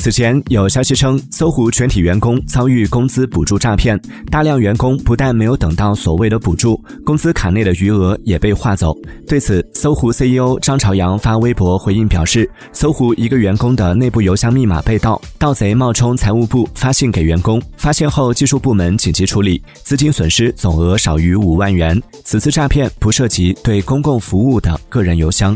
此前有消息称搜狐全体员工遭遇工资补助诈骗大量员工不但没有等到所谓的补助工资卡内的余额也被划走。对此搜狐 ceo 张朝阳发微博回应表示搜狐一个员工的内部邮箱密码被盗盗贼冒充财务部发信给员工发现后技术部门紧急处理资金损失总额少于五万元。此次诈骗不涉及对公共服务的个人邮箱。